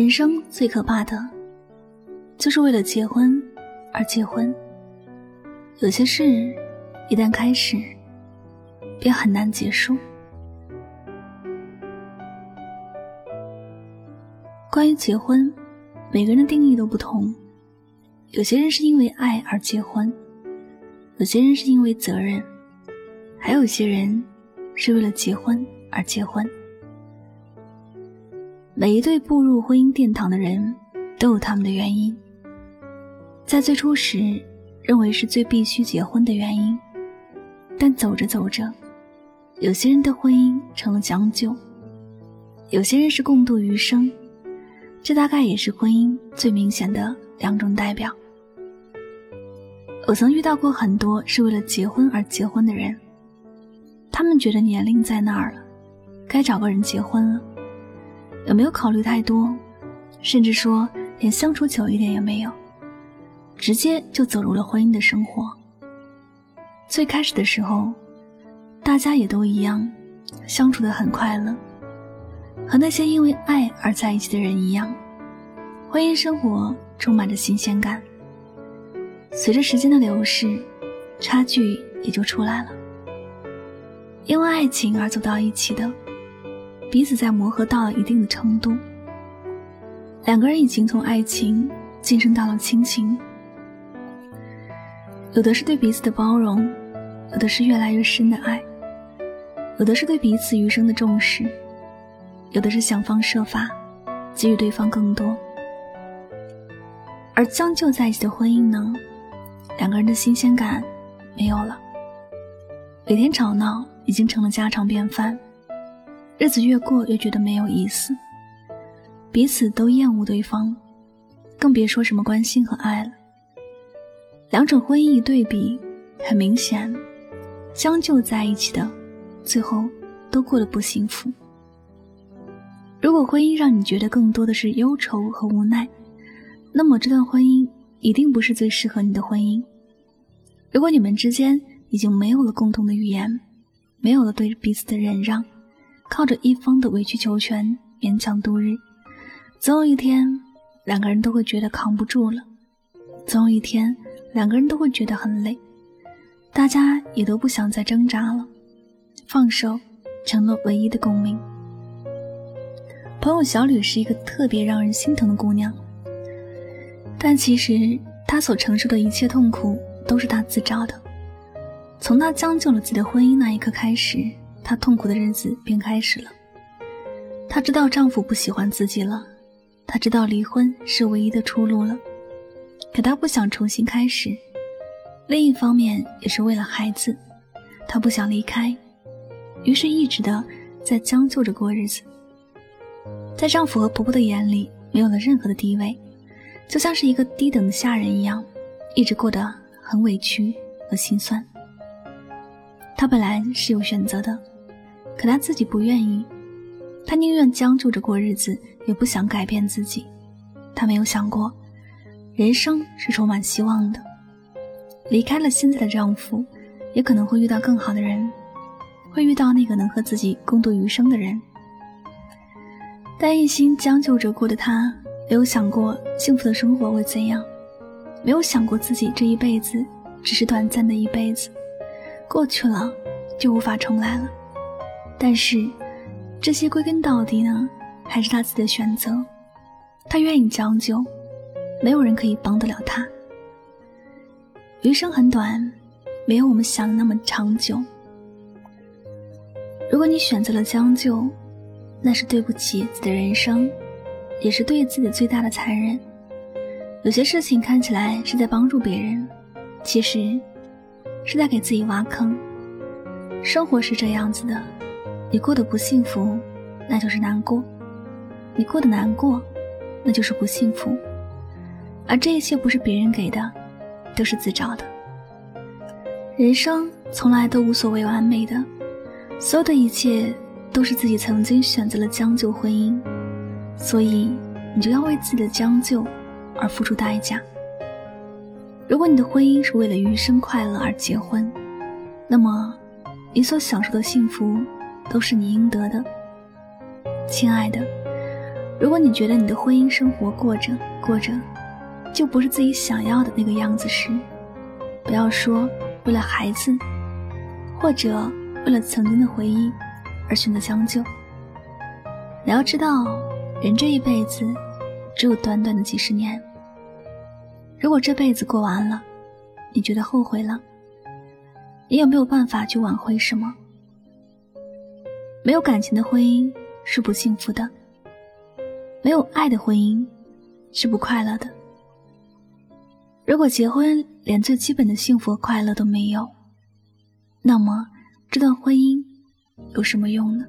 人生最可怕的，就是为了结婚而结婚。有些事一旦开始，便很难结束。关于结婚，每个人的定义都不同。有些人是因为爱而结婚，有些人是因为责任，还有些人是为了结婚而结婚。每一对步入婚姻殿堂的人，都有他们的原因。在最初时，认为是最必须结婚的原因，但走着走着，有些人的婚姻成了将就，有些人是共度余生，这大概也是婚姻最明显的两种代表。我曾遇到过很多是为了结婚而结婚的人，他们觉得年龄在那儿了，该找个人结婚了。也没有考虑太多，甚至说连相处久一点也没有，直接就走入了婚姻的生活。最开始的时候，大家也都一样，相处的很快乐，和那些因为爱而在一起的人一样，婚姻生活充满着新鲜感。随着时间的流逝，差距也就出来了。因为爱情而走到一起的。彼此在磨合到了一定的程度，两个人已经从爱情晋升到了亲情。有的是对彼此的包容，有的是越来越深的爱，有的是对彼此余生的重视，有的是想方设法给予对方更多。而将就在一起的婚姻呢，两个人的新鲜感没有了，每天吵闹已经成了家常便饭。日子越过越觉得没有意思，彼此都厌恶对方，更别说什么关心和爱了。两种婚姻一对比，很明显，将就在一起的，最后都过得不幸福。如果婚姻让你觉得更多的是忧愁和无奈，那么这段婚姻一定不是最适合你的婚姻。如果你们之间已经没有了共同的语言，没有了对彼此的忍让。靠着一方的委曲求全勉强度日，总有一天两个人都会觉得扛不住了，总有一天两个人都会觉得很累，大家也都不想再挣扎了，放手成了唯一的共鸣。朋友小吕是一个特别让人心疼的姑娘，但其实她所承受的一切痛苦都是她自找的，从她将就了自己的婚姻那一刻开始。她痛苦的日子便开始了。她知道丈夫不喜欢自己了，她知道离婚是唯一的出路了，可她不想重新开始。另一方面，也是为了孩子，她不想离开，于是一直的在将就着过日子。在丈夫和婆婆的眼里，没有了任何的地位，就像是一个低等的下人一样，一直过得很委屈和心酸。她本来是有选择的。可他自己不愿意，他宁愿将就着过日子，也不想改变自己。他没有想过，人生是充满希望的。离开了现在的丈夫，也可能会遇到更好的人，会遇到那个能和自己共度余生的人。但一心将就着过的他，没有想过幸福的生活会怎样，没有想过自己这一辈子只是短暂的一辈子，过去了就无法重来了。但是，这些归根到底呢，还是他自己的选择。他愿意将就，没有人可以帮得了他。余生很短，没有我们想的那么长久。如果你选择了将就，那是对不起自己的人生，也是对自己最大的残忍。有些事情看起来是在帮助别人，其实是在给自己挖坑。生活是这样子的。你过得不幸福，那就是难过；你过得难过，那就是不幸福。而这一切不是别人给的，都是自找的。人生从来都无所谓完美的，所有的一切都是自己曾经选择了将就婚姻，所以你就要为自己的将就而付出代价。如果你的婚姻是为了余生快乐而结婚，那么你所享受的幸福。都是你应得的，亲爱的。如果你觉得你的婚姻生活过着过着，就不是自己想要的那个样子时，不要说为了孩子，或者为了曾经的回忆而选择将就。你要知道，人这一辈子只有短短的几十年。如果这辈子过完了，你觉得后悔了，你有没有办法去挽回什么？没有感情的婚姻是不幸福的，没有爱的婚姻是不快乐的。如果结婚连最基本的幸福和快乐都没有，那么这段婚姻有什么用呢？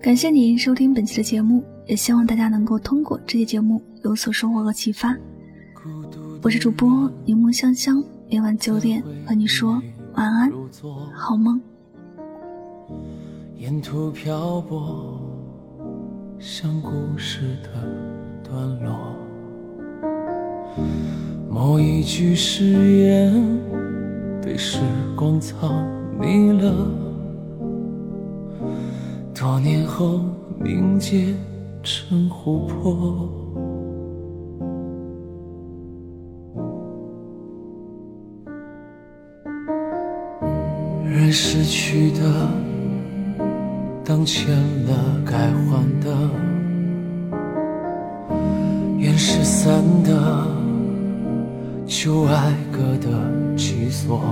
感谢您收听本期的节目，也希望大家能够通过这期节目有所收获和启发。我是主播柠檬香香，每晚九点和你说晚安，好梦。沿途漂泊，像故事的段落，某一句誓言被时光藏匿了。多年后凝结成琥珀，人失去的当欠了该还的，缘失散的旧爱歌的居所，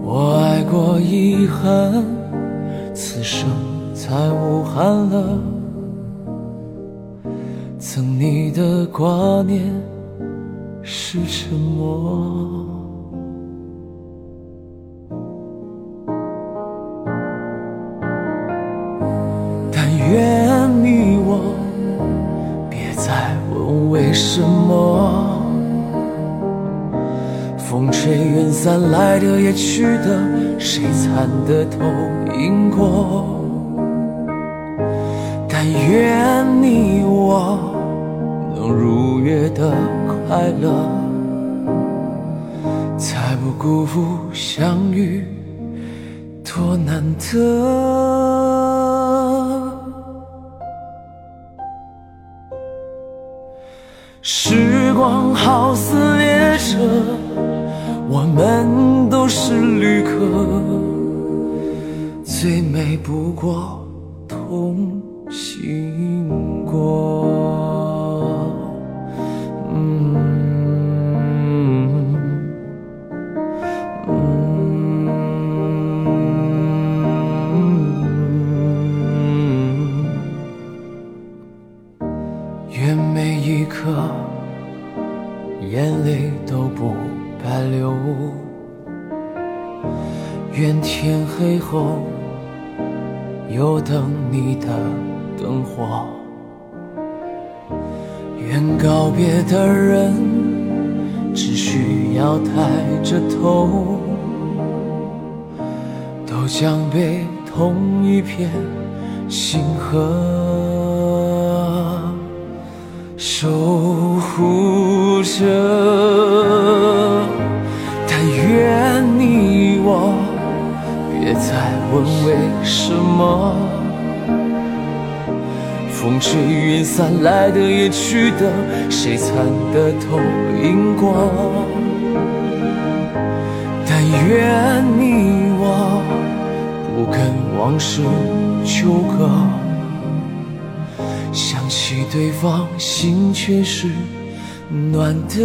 我爱过遗憾。此生再无憾了，曾你的挂念是沉默。愿你我别再问为什么，风吹云散，来的也去的，谁参得透？经过，但愿你我能如约的快乐，才不辜负相遇多难得。时光好似列车，我们都是旅客。最美不过同行过，刻眼泪都不白流，愿天黑后。有等你的灯火，愿告别的人只需要抬着头，都将被同一片星河守护着。但愿你我别再问为什么？风吹云散，来的也去的，谁参得透因果？但愿你我不跟往事纠葛，想起对方，心却是暖的。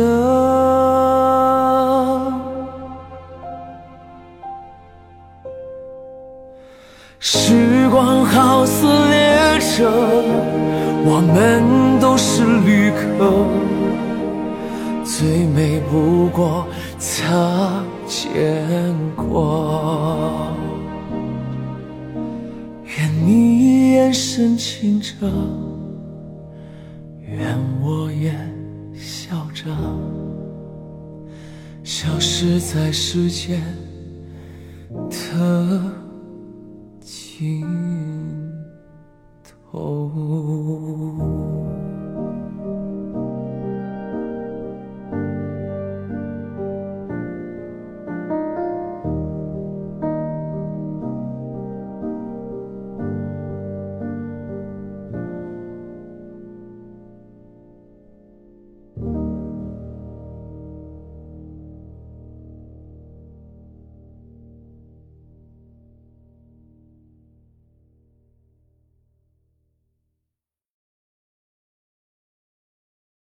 时光好似列车，我们都是旅客，最美不过擦肩过。愿你眼神清澈，愿我也笑着，消失在时间的。尽头。